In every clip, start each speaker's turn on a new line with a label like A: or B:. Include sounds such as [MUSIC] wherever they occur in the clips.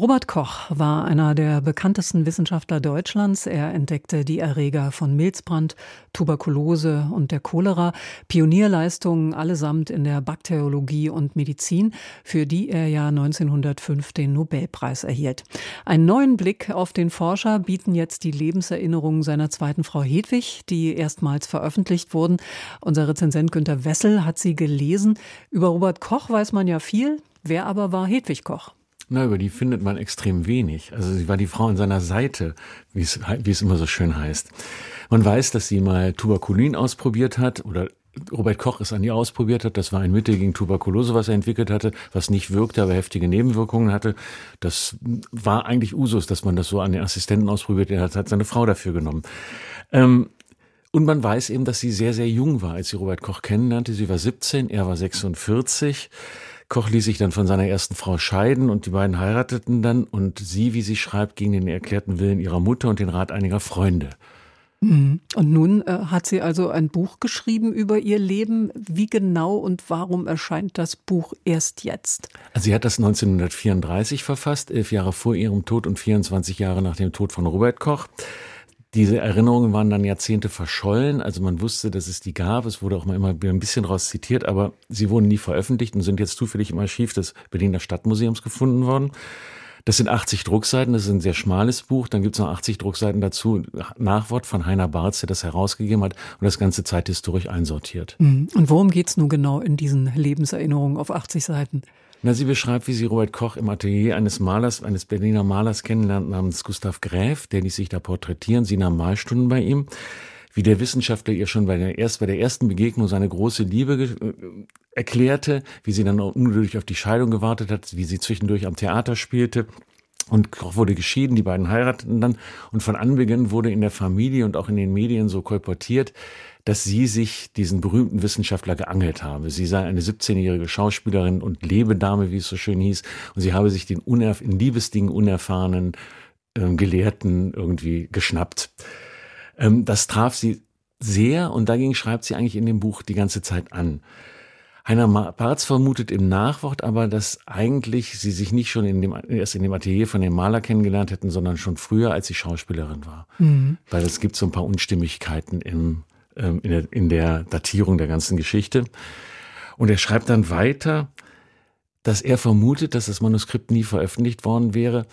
A: Robert Koch war einer der bekanntesten Wissenschaftler Deutschlands. Er entdeckte die Erreger von Milzbrand, Tuberkulose und der Cholera, Pionierleistungen allesamt in der Bakteriologie und Medizin, für die er ja 1905 den Nobelpreis erhielt. Einen neuen Blick auf den Forscher bieten jetzt die Lebenserinnerungen seiner zweiten Frau Hedwig, die erstmals veröffentlicht wurden. Unser Rezensent Günter Wessel hat sie gelesen. Über Robert Koch weiß man ja viel. Wer aber war Hedwig Koch?
B: Na, über die findet man extrem wenig. Also sie war die Frau an seiner Seite, wie es, wie es immer so schön heißt. Man weiß, dass sie mal Tuberkulin ausprobiert hat oder Robert Koch es an ihr ausprobiert hat. Das war ein Mittel gegen Tuberkulose, was er entwickelt hatte, was nicht wirkte, aber heftige Nebenwirkungen hatte. Das war eigentlich Usus, dass man das so an den Assistenten ausprobiert. Er hat, seine Frau dafür genommen. Ähm, und man weiß eben, dass sie sehr, sehr jung war, als sie Robert Koch kennenlernte. Sie war 17, er war 46. Koch ließ sich dann von seiner ersten Frau scheiden und die beiden heirateten dann und sie, wie sie schreibt, gegen den erklärten Willen ihrer Mutter und den Rat einiger Freunde.
A: Mhm. Und nun äh, hat sie also ein Buch geschrieben über ihr Leben. Wie genau und warum erscheint das Buch erst jetzt?
B: Also sie hat das 1934 verfasst, elf Jahre vor ihrem Tod und 24 Jahre nach dem Tod von Robert Koch. Diese Erinnerungen waren dann Jahrzehnte verschollen. Also man wusste, dass es die gab. Es wurde auch mal immer ein bisschen raus zitiert, aber sie wurden nie veröffentlicht und sind jetzt zufällig im Archiv des Berliner Stadtmuseums gefunden worden. Das sind 80 Druckseiten, das ist ein sehr schmales Buch. Dann gibt es noch 80 Druckseiten dazu. Nachwort von Heiner Barz, der das herausgegeben hat und das ganze zeithistorisch einsortiert.
A: Mhm. Und worum geht es nun genau in diesen Lebenserinnerungen auf 80 Seiten?
B: Na, sie beschreibt, wie sie Robert Koch im Atelier eines Malers, eines Berliner Malers kennenlernt namens Gustav Gräf, der ließ sich da porträtieren. Sie nahm Malstunden bei ihm. Wie der Wissenschaftler ihr schon bei der, erst bei der ersten Begegnung seine große Liebe äh, erklärte, wie sie dann ungeduldig auf die Scheidung gewartet hat, wie sie zwischendurch am Theater spielte. Und wurde geschieden, die beiden heirateten dann. Und von Anbeginn wurde in der Familie und auch in den Medien so kolportiert, dass sie sich diesen berühmten Wissenschaftler geangelt habe. Sie sei eine 17-jährige Schauspielerin und Lebedame, wie es so schön hieß, und sie habe sich den unerf in Liebesdingen unerfahrenen äh, Gelehrten irgendwie geschnappt. Ähm, das traf sie sehr und dagegen schreibt sie eigentlich in dem Buch die ganze Zeit an. Heiner Barz vermutet im Nachwort aber, dass eigentlich sie sich nicht schon in dem, erst in dem Atelier von dem Maler kennengelernt hätten, sondern schon früher, als sie Schauspielerin war. Mhm. Weil es gibt so ein paar Unstimmigkeiten im ähm, in, der, in der Datierung der ganzen Geschichte. Und er schreibt dann weiter, dass er vermutet, dass das Manuskript nie veröffentlicht worden wäre,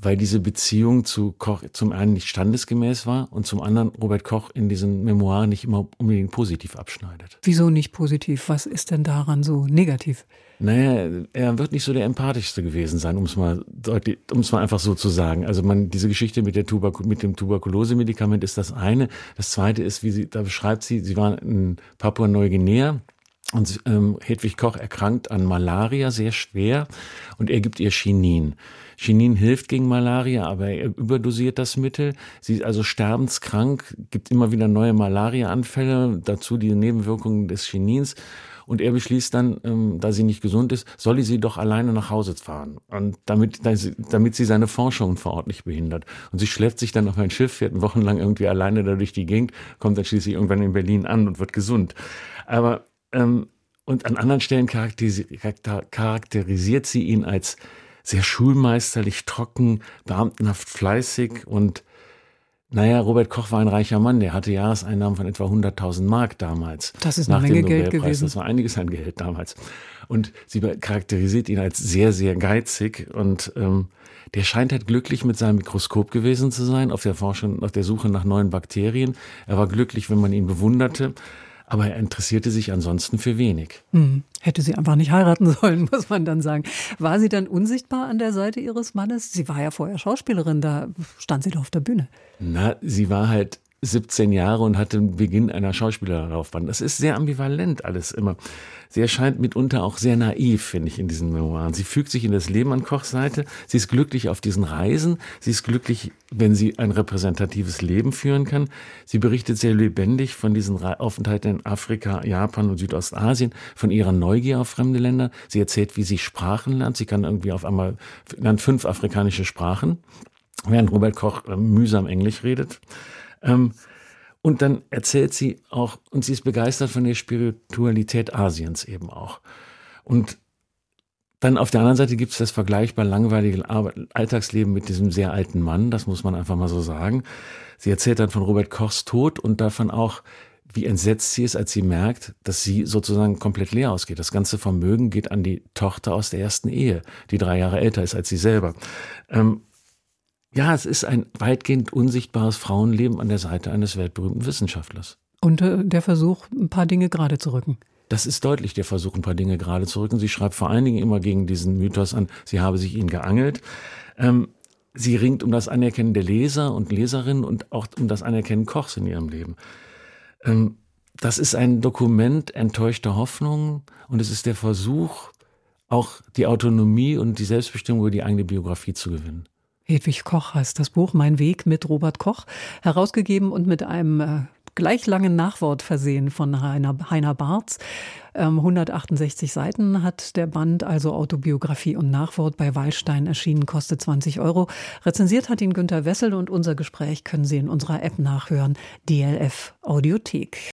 B: weil diese Beziehung zu Koch zum einen nicht standesgemäß war und zum anderen Robert Koch in diesen Memoiren nicht immer unbedingt positiv abschneidet.
A: Wieso nicht positiv? Was ist denn daran so negativ?
B: Naja, er wird nicht so der empathischste gewesen sein, um es mal deutlich, um es mal einfach so zu sagen. Also man, diese Geschichte mit der Tuberk mit dem Tuberkulose-Medikament ist das eine. Das zweite ist, wie sie, da beschreibt sie, sie war in Papua-Neuguinea und ähm, Hedwig Koch erkrankt an Malaria sehr schwer und er gibt ihr Chinin. Chinin hilft gegen Malaria, aber er überdosiert das Mittel. Sie ist also sterbenskrank, gibt immer wieder neue Malaria-Anfälle, dazu die Nebenwirkungen des Chinins. Und er beschließt dann, ähm, da sie nicht gesund ist, solle sie doch alleine nach Hause fahren. Und damit, damit sie seine Forschungen vor Ort nicht behindert. Und sie schleppt sich dann auf ein Schiff, fährt wochenlang irgendwie alleine da durch die Gegend, kommt dann schließlich irgendwann in Berlin an und wird gesund. Aber, ähm, und an anderen Stellen charakterisiert sie ihn als sehr schulmeisterlich, trocken, beamtenhaft fleißig und naja, Robert Koch war ein reicher Mann, der hatte Jahreseinnahmen von etwa 100.000 Mark damals.
A: Das ist eine Menge Geld gewesen.
B: Das war einiges an Geld damals. Und sie charakterisiert ihn als sehr, sehr geizig und ähm, der scheint halt glücklich mit seinem Mikroskop gewesen zu sein, auf der Forschung, auf der Suche nach neuen Bakterien. Er war glücklich, wenn man ihn bewunderte aber er interessierte sich ansonsten für wenig.
A: Hm. Hätte sie einfach nicht heiraten [LAUGHS] sollen, muss man dann sagen. War sie dann unsichtbar an der Seite ihres Mannes? Sie war ja vorher Schauspielerin, da stand sie doch auf der Bühne.
B: Na, sie war halt 17 Jahre und hatte den Beginn einer Schauspielerlaufbahn. Das ist sehr ambivalent alles immer. Sie erscheint mitunter auch sehr naiv, finde ich, in diesen Memoiren. Sie fügt sich in das Leben an Kochs Seite. Sie ist glücklich auf diesen Reisen. Sie ist glücklich, wenn sie ein repräsentatives Leben führen kann. Sie berichtet sehr lebendig von diesen Aufenthalten in Afrika, Japan und Südostasien, von ihrer Neugier auf fremde Länder. Sie erzählt, wie sie Sprachen lernt. Sie kann irgendwie auf einmal, lernt fünf afrikanische Sprachen, während Robert Koch äh, mühsam Englisch redet. Ähm, Und dann erzählt sie auch, und sie ist begeistert von der Spiritualität Asiens eben auch. Und dann auf der anderen Seite gibt es das vergleichbar langweilige Alltagsleben mit diesem sehr alten Mann, das muss man einfach mal so sagen. Sie erzählt dann von Robert Kochs Tod und davon auch, wie entsetzt sie ist, als sie merkt, dass sie sozusagen komplett leer ausgeht. Das ganze Vermögen geht an die Tochter aus der ersten Ehe, die drei Jahre älter ist als sie selber. Ähm, ja, es ist ein weitgehend unsichtbares Frauenleben an der Seite eines weltberühmten Wissenschaftlers.
A: Und äh, der Versuch, ein paar Dinge gerade zu rücken.
B: Das ist deutlich der Versuch, ein paar Dinge gerade zu rücken. Sie schreibt vor allen Dingen immer gegen diesen Mythos an, sie habe sich ihn geangelt. Ähm, sie ringt um das Anerkennen der Leser und Leserinnen und auch um das Anerkennen Kochs in ihrem Leben. Ähm, das ist ein Dokument enttäuschter Hoffnung und es ist der Versuch, auch die Autonomie und die Selbstbestimmung über die eigene Biografie zu gewinnen.
A: Hedwig Koch heißt das Buch Mein Weg mit Robert Koch, herausgegeben und mit einem äh, gleich langen Nachwort versehen von Heiner, Heiner Barz. Ähm, 168 Seiten hat der Band, also Autobiografie und Nachwort bei Wallstein erschienen, kostet 20 Euro. Rezensiert hat ihn Günter Wessel und unser Gespräch können Sie in unserer App nachhören, DLF Audiothek.